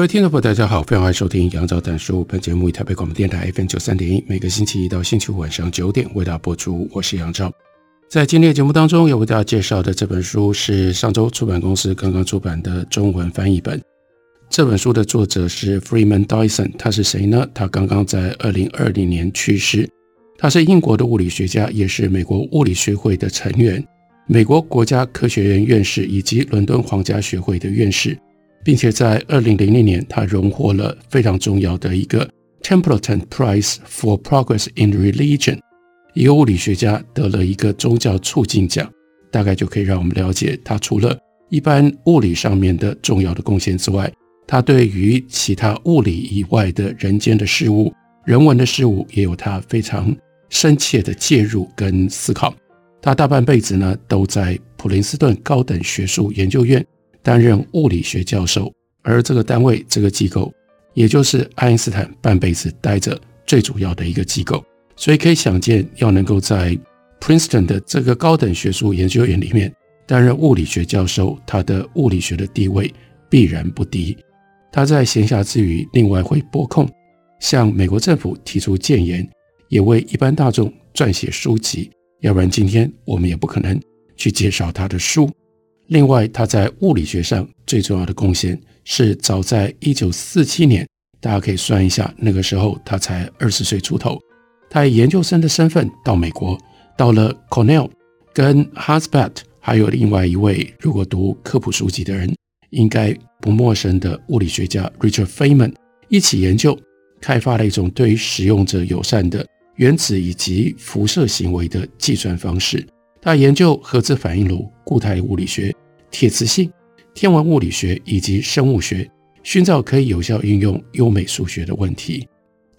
各位听众朋友，大家好，非常欢迎收听杨照谈书。本节目以台北广播电台 FM 九三点一，每个星期一到星期五晚上九点为大家播出。我是杨照。在今天的节目当中，要为大家介绍的这本书是上周出版公司刚刚出版的中文翻译本。这本书的作者是 Freeman Dyson，他是谁呢？他刚刚在二零二零年去世。他是英国的物理学家，也是美国物理学会的成员，美国国家科学院院士以及伦敦皇家学会的院士。并且在二零零零年，他荣获了非常重要的一个 Templeton Prize for Progress in Religion，一个物理学家得了一个宗教促进奖，大概就可以让我们了解他除了一般物理上面的重要的贡献之外，他对于其他物理以外的人间的事物、人文的事物，也有他非常深切的介入跟思考。他大半辈子呢都在普林斯顿高等学术研究院。担任物理学教授，而这个单位、这个机构，也就是爱因斯坦半辈子待着最主要的一个机构。所以可以想见，要能够在 Princeton 的这个高等学术研究院里面担任物理学教授，他的物理学的地位必然不低。他在闲暇之余，另外会拨空向美国政府提出建言，也为一般大众撰写书籍。要不然，今天我们也不可能去介绍他的书。另外，他在物理学上最重要的贡献是，早在一九四七年，大家可以算一下，那个时候他才二十岁出头，他以研究生的身份到美国，到了 Cornell，跟 h a s b e t 还有另外一位，如果读科普书籍的人应该不陌生的物理学家 Richard Feynman 一起研究，开发了一种对于使用者友善的原子以及辐射行为的计算方式。他研究核子反应炉、固态物理学、铁磁性、天文物理学以及生物学，寻找可以有效运用优美数学的问题。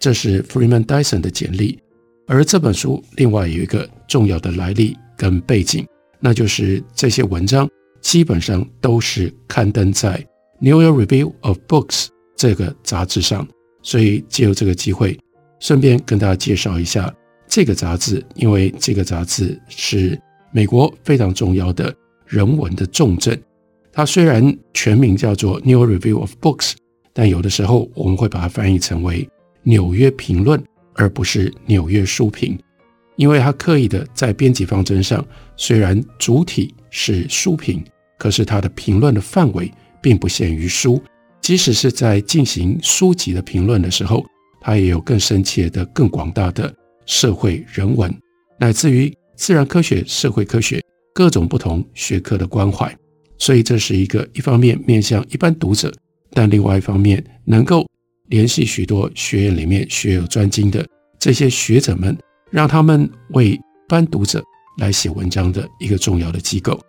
这是 Freeman Dyson 的简历。而这本书另外有一个重要的来历跟背景，那就是这些文章基本上都是刊登在《New York Review of Books》这个杂志上。所以借由这个机会，顺便跟大家介绍一下这个杂志，因为这个杂志是。美国非常重要的人文的重镇，它虽然全名叫做《New Review of Books》，但有的时候我们会把它翻译成为《纽约评论》，而不是《纽约书评》，因为它刻意的在编辑方针上，虽然主体是书评，可是它的评论的范围并不限于书，即使是在进行书籍的评论的时候，它也有更深切的、更广大的社会人文，乃至于。自然科学、社会科学各种不同学科的关怀，所以这是一个一方面面向一般读者，但另外一方面能够联系许多学院里面学有专精的这些学者们，让他们为一般读者来写文章的一个重要的机构。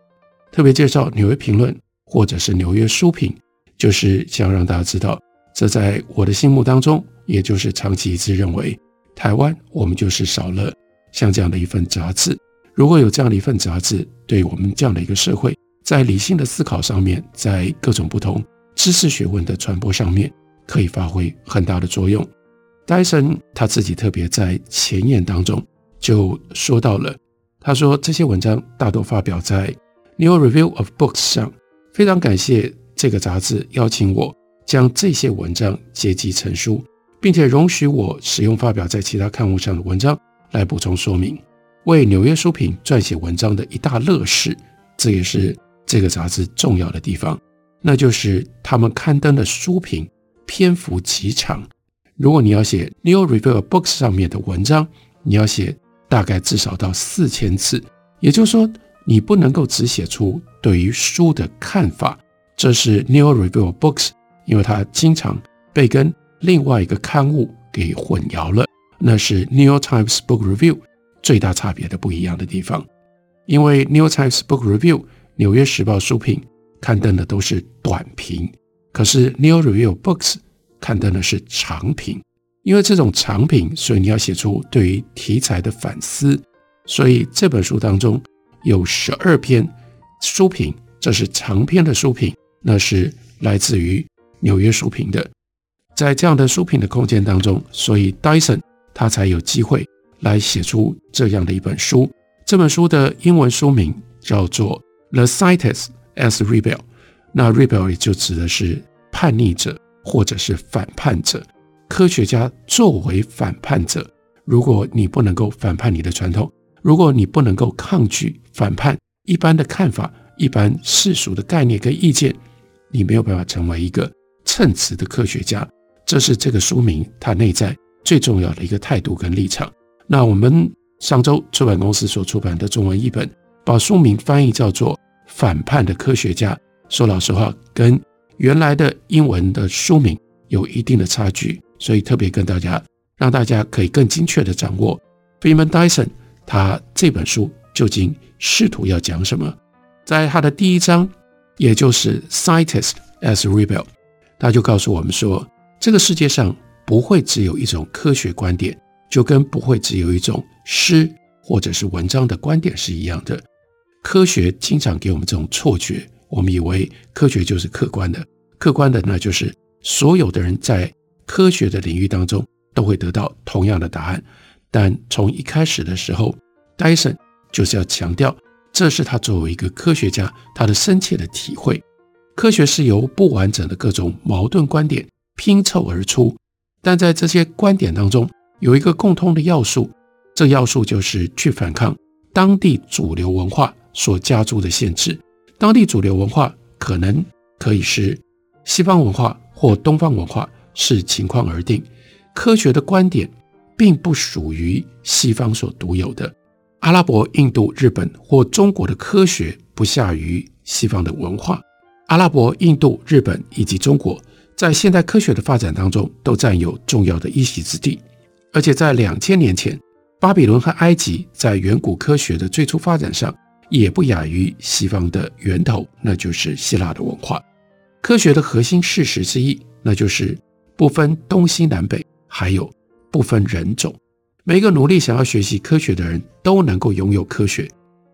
特别介绍《纽约评论》或者是《纽约书评》，就是想让大家知道，这在我的心目当中，也就是长期一直认为，台湾我们就是少了。像这样的一份杂志，如果有这样的一份杂志，对我们这样的一个社会，在理性的思考上面，在各种不同知识学问的传播上面，可以发挥很大的作用。戴森他自己特别在前言当中就说到了，他说这些文章大多发表在《New Review of Books》上，非常感谢这个杂志邀请我将这些文章结集成书，并且容许我使用发表在其他刊物上的文章。来补充说明，为《纽约书评》撰写文章的一大乐事，这也是这个杂志重要的地方，那就是他们刊登的书评篇幅极长。如果你要写《New Review Books》上面的文章，你要写大概至少到四千字，也就是说，你不能够只写出对于书的看法。这是《New Review Books》，因为它经常被跟另外一个刊物给混淆了。那是《New York Times Book Review》最大差别的不一样的地方，因为《New York Times Book Review》纽约时报书评刊登的都是短评，可是 New Review Books 刊登的是长评。因为这种长评，所以你要写出对于题材的反思。所以这本书当中有十二篇书评，这是长篇的书评，那是来自于纽约书评的。在这样的书评的空间当中，所以 Dyson 他才有机会来写出这样的一本书。这本书的英文书名叫做《The Scientist as Rebel》，那 Rebel 也就指的是叛逆者或者是反叛者。科学家作为反叛者，如果你不能够反叛你的传统，如果你不能够抗拒反叛一般的看法、一般世俗的概念跟意见，你没有办法成为一个称职的科学家。这是这个书名它内在最重要的一个态度跟立场。那我们上周出版公司所出版的中文译本，把书名翻译叫做《反叛的科学家》。说老实话，跟原来的英文的书名有一定的差距。所以特别跟大家，让大家可以更精确地掌握 Freeman Dyson 他这本书究竟试图要讲什么。在他的第一章，也就是 Scientist as Rebel，他就告诉我们说，这个世界上不会只有一种科学观点，就跟不会只有一种诗或者是文章的观点是一样的。科学经常给我们这种错觉，我们以为科学就是客观的，客观的那就是所有的人在。科学的领域当中都会得到同样的答案，但从一开始的时候，戴森就是要强调，这是他作为一个科学家他的深切的体会。科学是由不完整的各种矛盾观点拼凑而出，但在这些观点当中有一个共通的要素，这要素就是去反抗当地主流文化所加诸的限制。当地主流文化可能可以是西方文化或东方文化。视情况而定，科学的观点并不属于西方所独有的。阿拉伯、印度、日本或中国的科学不下于西方的文化。阿拉伯、印度、日本以及中国在现代科学的发展当中都占有重要的一席之地。而且在两千年前，巴比伦和埃及在远古科学的最初发展上也不亚于西方的源头，那就是希腊的文化。科学的核心事实之一，那就是。不分东西南北，还有不分人种，每一个努力想要学习科学的人都能够拥有科学。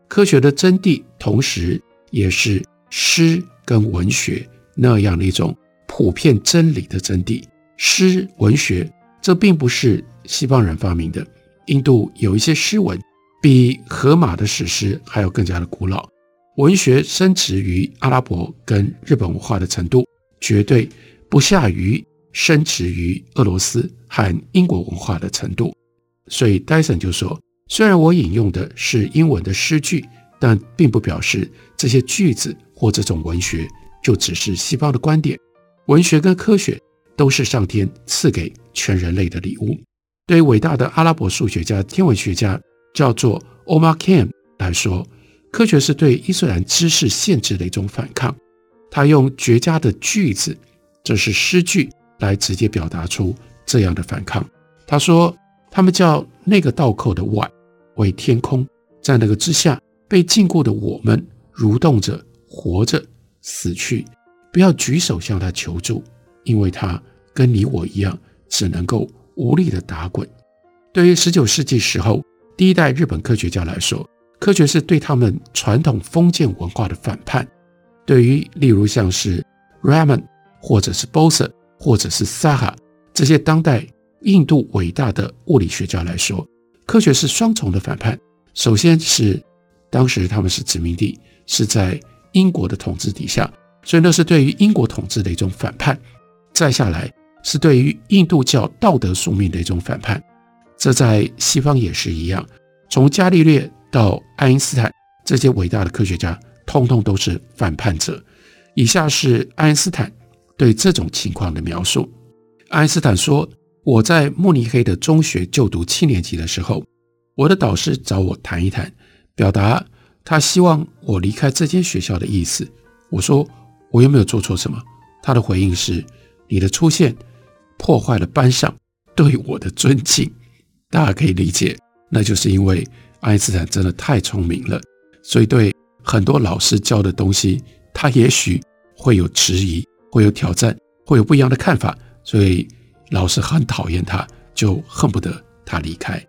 科学的真谛，同时也是诗跟文学那样的一种普遍真理的真谛。诗文学，这并不是西方人发明的。印度有一些诗文比荷马的史诗还要更加的古老。文学深植于阿拉伯跟日本文化的程度，绝对不下于。深植于俄罗斯和英国文化的程度，所以戴森就说：“虽然我引用的是英文的诗句，但并不表示这些句子或这种文学就只是西方的观点。文学跟科学都是上天赐给全人类的礼物。对于伟大的阿拉伯数学家、天文学家叫做 Omar Khaim 来说，科学是对伊斯兰知识限制的一种反抗。他用绝佳的句子，这是诗句。”来直接表达出这样的反抗。他说：“他们叫那个倒扣的碗为天空，在那个之下被禁锢的我们，蠕动着、活着、死去。不要举手向他求助，因为他跟你我一样，只能够无力的打滚。”对于十九世纪时候第一代日本科学家来说，科学是对他们传统封建文化的反叛。对于例如像是 Raman 或者是 Bose。或者是 Saha 这些当代印度伟大的物理学家来说，科学是双重的反叛。首先是当时他们是殖民地，是在英国的统治底下，所以那是对于英国统治的一种反叛。再下来是对于印度教道德宿命的一种反叛。这在西方也是一样，从伽利略到爱因斯坦这些伟大的科学家，通通都是反叛者。以下是爱因斯坦。对这种情况的描述，爱因斯坦说：“我在慕尼黑的中学就读七年级的时候，我的导师找我谈一谈，表达他希望我离开这间学校的意思。我说我又没有做错什么。他的回应是：你的出现破坏了班上对我的尊敬。大家可以理解，那就是因为爱因斯坦真的太聪明了，所以对很多老师教的东西，他也许会有质疑，会有挑战，会有不一样的看法，所以老师很讨厌他，就恨不得他离开。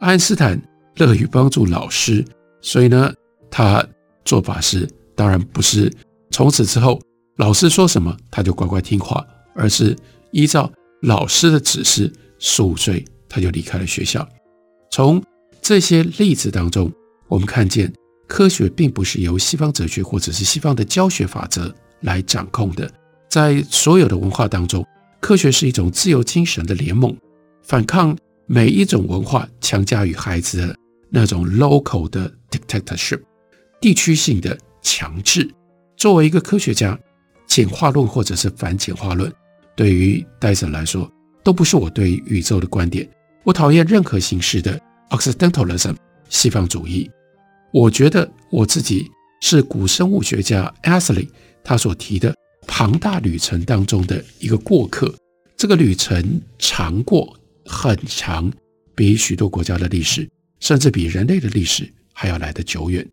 爱因斯坦乐于帮助老师，所以呢，他做法是，当然不是从此之后老师说什么他就乖乖听话，而是依照老师的指示，十五岁他就离开了学校。从这些例子当中，我们看见科学并不是由西方哲学或者是西方的教学法则来掌控的。在所有的文化当中，科学是一种自由精神的联盟，反抗每一种文化强加于孩子的那种 local 的 dictatorship，地区性的强制。作为一个科学家，进化论或者是反进化论，对于戴森来说，都不是我对宇宙的观点。我讨厌任何形式的 Occidentalism 西方主义。我觉得我自己是古生物学家 Astley 他所提的庞大旅程当中的一个过客。这个旅程长过很长，比许多国家的历史，甚至比人类的历史还要来得久远。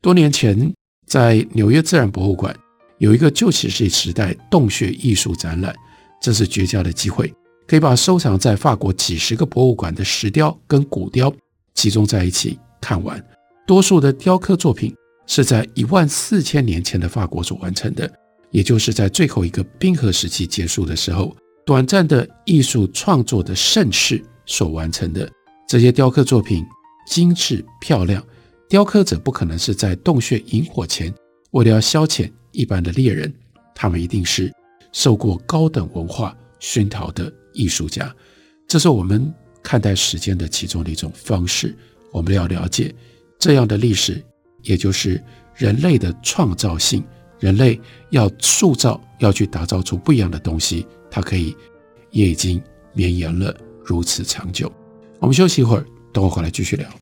多年前，在纽约自然博物馆有一个旧石器时代洞穴艺术展览，这是绝佳的机会。可以把收藏在法国几十个博物馆的石雕跟骨雕集中在一起看完。多数的雕刻作品是在一万四千年前的法国所完成的，也就是在最后一个冰河时期结束的时候，短暂的艺术创作的盛世所完成的。这些雕刻作品精致漂亮，雕刻者不可能是在洞穴引火前为了要消遣一般的猎人，他们一定是受过高等文化熏陶的。艺术家，这是我们看待时间的其中的一种方式。我们要了解这样的历史，也就是人类的创造性。人类要塑造，要去打造出不一样的东西，它可以也已经绵延了如此长久。我们休息一会儿，等我回来继续聊。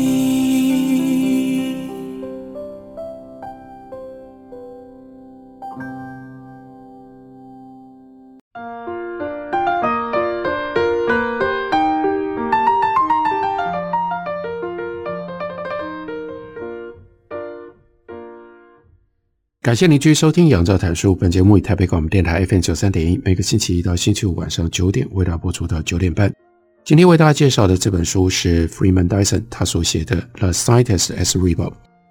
感谢您继续收听《杨照谈书》。本节目以台北广播电台 FM 九三点一，每个星期一到星期五晚上九点为大家播出到九点半。今天为大家介绍的这本书是 Freeman Dyson 他所写的《The Scientist as Rebel》。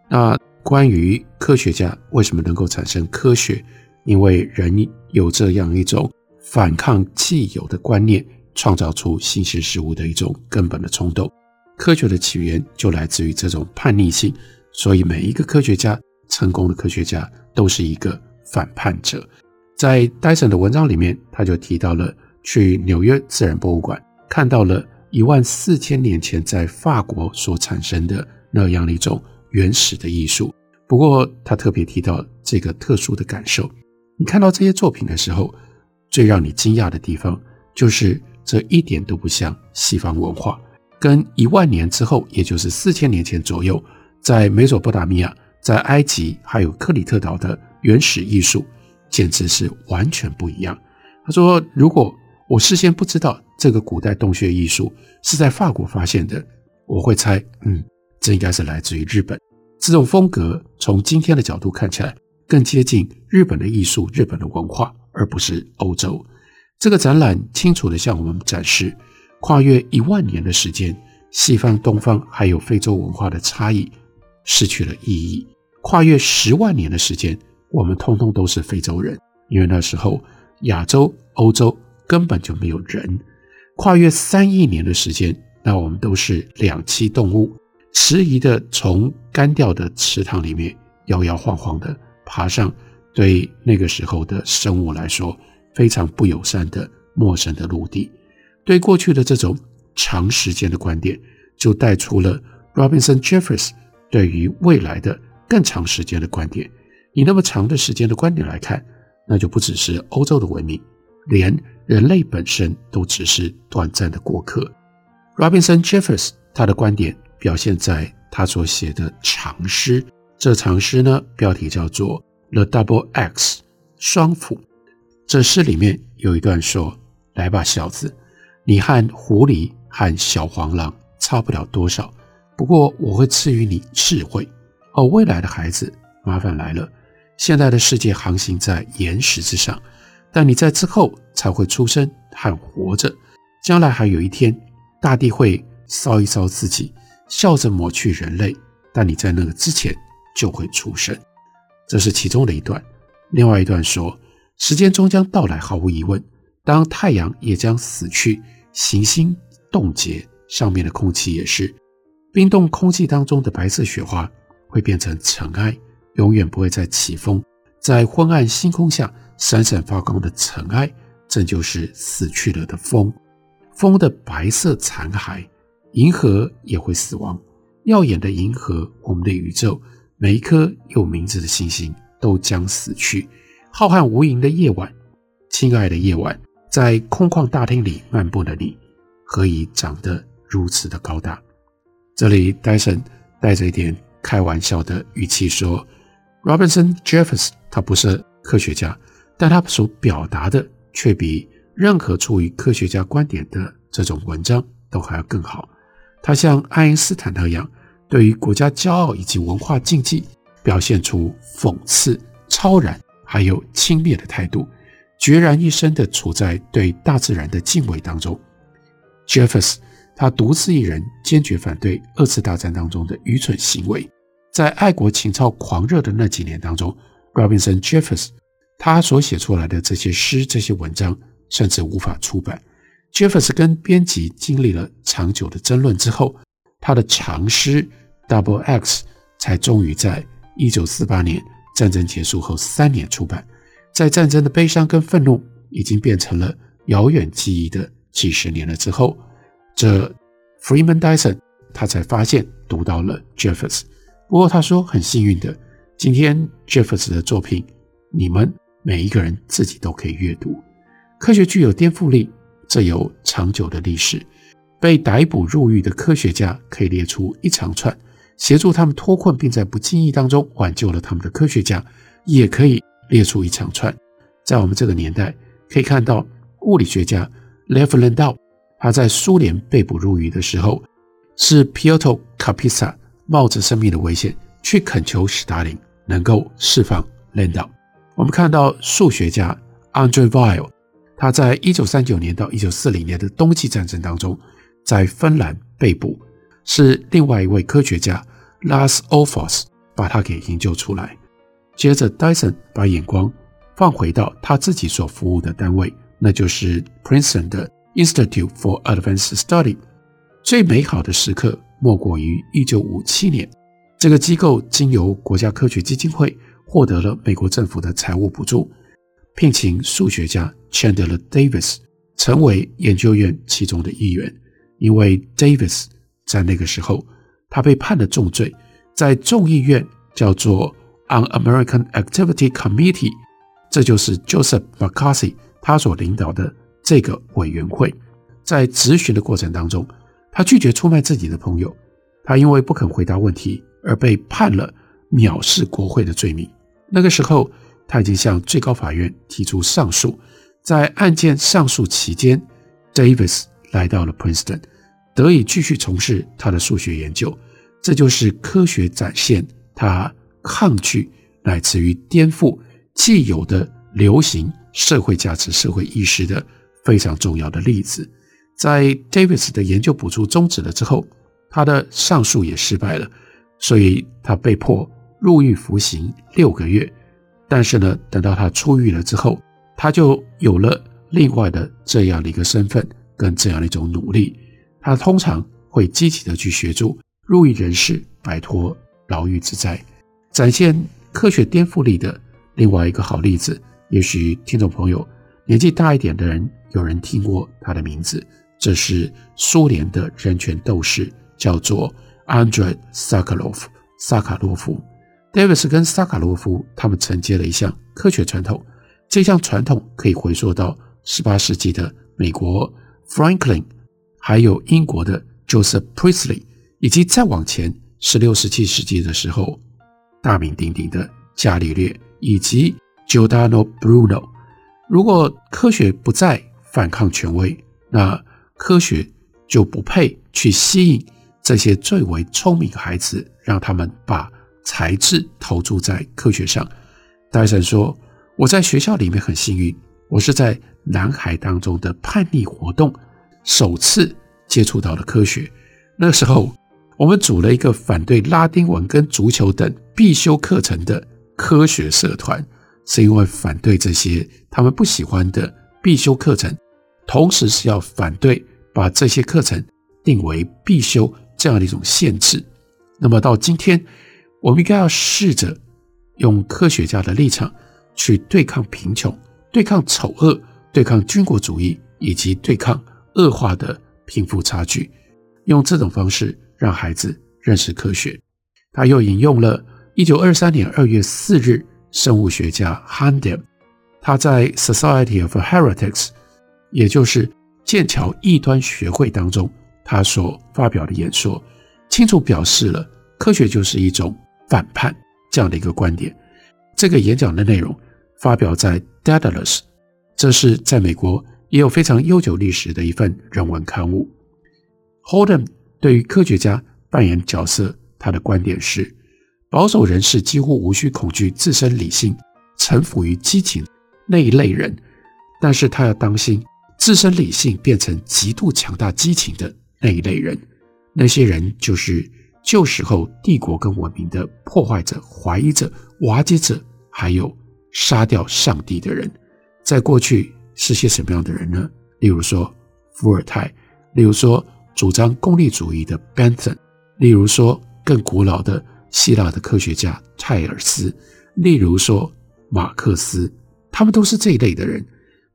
那关于科学家为什么能够产生科学？因为人有这样一种反抗既有的观念，创造出新鲜事物的一种根本的冲动。科学的起源就来自于这种叛逆性，所以每一个科学家，成功的科学家。都是一个反叛者。在戴森的文章里面，他就提到了去纽约自然博物馆，看到了一万四千年前在法国所产生的那样的一种原始的艺术。不过，他特别提到这个特殊的感受：你看到这些作品的时候，最让你惊讶的地方就是这一点都不像西方文化。跟一万年之后，也就是四千年前左右，在美索不达米亚在埃及还有克里特岛的原始艺术，简直是完全不一样。他说：“如果我事先不知道这个古代洞穴艺术是在法国发现的，我会猜，嗯，这应该是来自于日本。这种风格从今天的角度看起来，更接近日本的艺术、日本的文化，而不是欧洲。这个展览清楚地向我们展示，跨越一万年的时间，西方、东方还有非洲文化的差异失去了意义。跨越十万年的时间，我们通通都是非洲人，因为那时候亚洲、欧洲根本就没有人。跨越三亿年的时间，那我们都是两栖动物，迟疑的从干掉的池塘里面摇摇晃晃地爬上，对那个时候的生物来说非常不友善的陌生的陆地。对过去的这种长时间的观点，就带出了 Robinson Jeffers 对于未来的。更长时间的观点，以那么长的时间的观点来看，那就不只是欧洲的文明，连人类本身都只是短暂的过客。Robinson Jeffers 他的观点表现在他所写的长诗，这长诗呢标题叫做《The Double X》双斧。这诗里面有一段说：“来吧，小子，你和狐狸和小黄狼差不了多少，不过我会赐予你智慧。”哦，未来的孩子，麻烦来了。现在的世界航行在岩石之上，但你在之后才会出生和活着。将来还有一天，大地会烧一烧自己，笑着抹去人类。但你在那个之前就会出生。这是其中的一段。另外一段说，时间终将到来，毫无疑问。当太阳也将死去，行星冻结，上面的空气也是冰冻空气当中的白色雪花。会变成尘埃，永远不会再起风。在昏暗星空下闪闪发光的尘埃，这就是死去了的风。风的白色残骸，银河也会死亡。耀眼的银河，我们的宇宙，每一颗有名字的星星都将死去。浩瀚无垠的夜晚，亲爱的夜晚，在空旷大厅里漫步的你，何以长得如此的高大？这里戴森带着一点。开玩笑的语气说：“Robinson Jeffers 他不是科学家，但他所表达的却比任何出于科学家观点的这种文章都还要更好。他像爱因斯坦那样，对于国家骄傲以及文化禁忌，表现出讽刺、超然还有轻蔑的态度，决然一生的处在对大自然的敬畏当中。Jeffers。”他独自一人坚决反对二次大战当中的愚蠢行为，在爱国情操狂热的那几年当中，Robinson Jeffers 他所写出来的这些诗、这些文章甚至无法出版。Jeffers 跟编辑经历了长久的争论之后，他的长诗《Double X》才终于在一九四八年战争结束后三年出版。在战争的悲伤跟愤怒已经变成了遥远记忆的几十年了之后。这 Freeman Dyson 他才发现读到了 Jeffers，不过他说很幸运的，今天 Jeffers 的作品，你们每一个人自己都可以阅读。科学具有颠覆力，这有长久的历史。被逮捕入狱的科学家可以列出一长串，协助他们脱困并在不经意当中挽救了他们的科学家，也可以列出一长串。在我们这个年代，可以看到物理学家 Lev Landau。他在苏联被捕入狱的时候，是 Pyotr k a p i s a 冒着生命的危险去恳求史达林能够释放 Landau。我们看到数学家 Andrei Weil，他在一九三九年到一九四零年的冬季战争当中，在芬兰被捕，是另外一位科学家 Lars Ophuls 把他给营救出来。接着，Dyson 把眼光放回到他自己所服务的单位，那就是 Princeton 的。Institute for Advanced Study，最美好的时刻莫过于一九五七年，这个机构经由国家科学基金会获得了美国政府的财务补助，聘请数学家 Chandler Davis 成为研究院其中的一员。因为 Davis 在那个时候他被判了重罪，在众议院叫做 Un-American Activity Committee，这就是 Joseph McCarthy 他所领导的。这个委员会在质询的过程当中，他拒绝出卖自己的朋友，他因为不肯回答问题而被判了藐视国会的罪名。那个时候，他已经向最高法院提出上诉。在案件上诉期间，Davis 来到了 Princeton，得以继续从事他的数学研究。这就是科学展现他抗拒乃至于颠覆既有的流行社会价值、社会意识的非常重要的例子。在 Davis 的研究补助终止了之后，他的上诉也失败了，所以他被迫入狱服刑六个月。但是呢，等到他出狱了之后，他就有了另外的这样的一个身份跟这样的一种努力。他通常会积极的去协助入狱人士摆脱牢狱之灾，展现科学颠覆力的另外一个好例子。也许听众朋友年纪大一点的人有人听过他的名字，这是苏联的人权斗士，叫做 Andrei Sakharov 萨卡洛夫。Davis 跟萨卡洛夫他们承接了一项科学传统，这项传统可以回溯到18世纪的美国 Franklin，还有英国的 Joseph Priestley，以及再往前十六、十七世纪的时候大名鼎鼎的伽利略以及 Giordano Bruno。如果科学不再反抗权威，那科学就不配去吸引这些最为聪明的孩子，让他们把。才智投注在科学上。戴森说：“我在学校里面很幸运，我是在男孩当中的叛逆活动首次接触到了科学。那时候，我们组了一个反对拉丁文跟足球等必修课程的科学社团，是因为反对这些他们不喜欢的必修课程，同时是要反对把这些课程定为必修这样的一种限制。那么到今天。”我们应该要试着用科学家的立场去对抗贫穷、对抗丑恶、对抗军国主义，以及对抗恶化的贫富差距，用这种方式让孩子认识科学。他又引用了1923年2月4日生物学家 Handel 他在 Society of Heretics，也就是剑桥异端学会当中，他所发表的演说，清楚表示了科学就是一种。反叛这样的一个观点，这个演讲的内容发表在《Daedalus》，这是在美国也有非常悠久历史的一份人文刊物。Holden 对于科学家扮演角色，他的观点是：保守人士几乎无需恐惧自身理性，臣服于激情那一类人，但是他要当心自身理性变成极度强大激情的那一类人，那些人就是。旧时候帝国跟文明的破坏者、怀疑者、瓦解者，还有杀掉上帝的人，在过去是些什么样的人呢？例如说伏尔泰，例如说主张功利主义的 Bentham，例如说更古老的希腊的科学家泰尔斯，例如说马克思，他们都是这一类的人。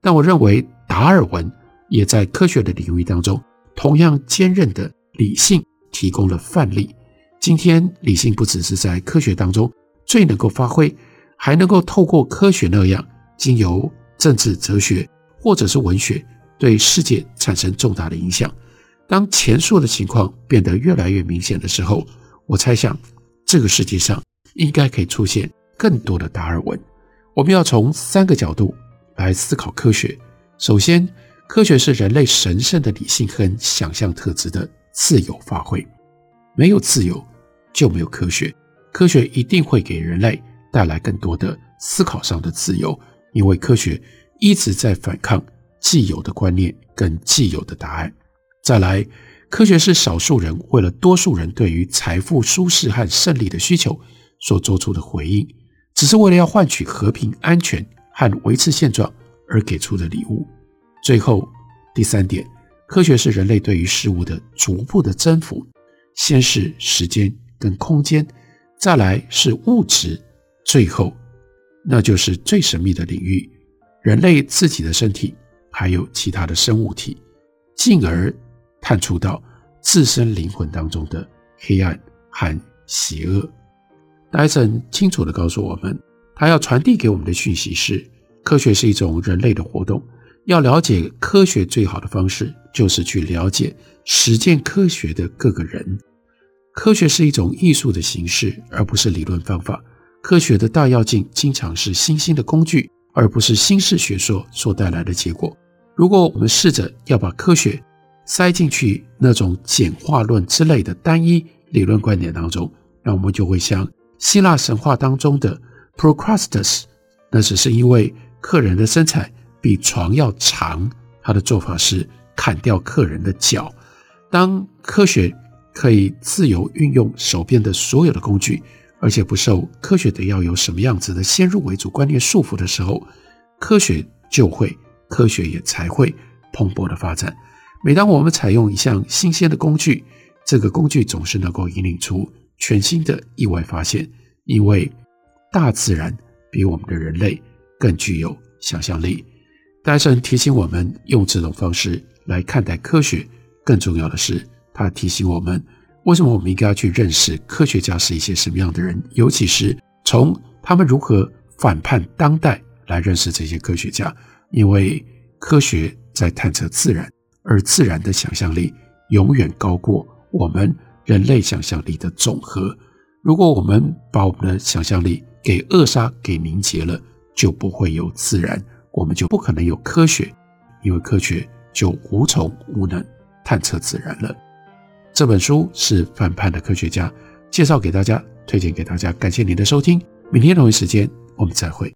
但我认为达尔文也在科学的领域当中同样坚韧的理性。提供了范例。今天，理性不只是在科学当中最能够发挥，还能够透过科学那样，经由政治、哲学或者是文学，对世界产生重大的影响。当前述的情况变得越来越明显的时候，我猜想，这个世界上应该可以出现更多的达尔文。我们要从三个角度来思考科学。首先，科学是人类神圣的理性和想象特质的。自由发挥，没有自由就没有科学。科学一定会给人类带来更多的思考上的自由，因为科学一直在反抗既有的观念跟既有的答案。再来，科学是少数人为了多数人对于财富、舒适和胜利的需求所做出的回应，只是为了要换取和平、安全和维持现状而给出的礼物。最后，第三点。科学是人类对于事物的逐步的征服，先是时间跟空间，再来是物质，最后那就是最神秘的领域——人类自己的身体，还有其他的生物体，进而探出到自身灵魂当中的黑暗和邪恶。戴森清楚地告诉我们，他要传递给我们的讯息是：科学是一种人类的活动。要了解科学最好的方式，就是去了解实践科学的各个人。科学是一种艺术的形式，而不是理论方法。科学的大要件经常是新兴的工具，而不是新式学说所带来的结果。如果我们试着要把科学塞进去那种简化论之类的单一理论观点当中，那我们就会像希腊神话当中的 Procrustes，那只是因为客人的身材比床要长，他的做法是砍掉客人的脚。当科学可以自由运用手边的所有的工具，而且不受科学得要有什么样子的先入为主观念束缚的时候，科学就会。科学也才会蓬勃的发展。每当我们采用一项新鲜的工具，这个工具总是能够引领出全新的意外发现。因为大自然比我们的人类更具有想象力。戴森提醒我们用这种方式来看待科学。更重要的是，他提醒我们为什么我们应该要去认识科学家是一些什么样的人，尤其是从他们如何反叛当代来认识这些科学家。因为科学在探测自然，而自然的想象力永远高过我们人类想象力的总和。如果我们把我们的想象力给扼杀、给凝结了，就不会有自然，我们就不可能有科学，因为科学就无从无能探测自然了。这本书是反叛的科学家介绍给大家，推荐给大家。感谢您的收听，明天同一时间我们再会。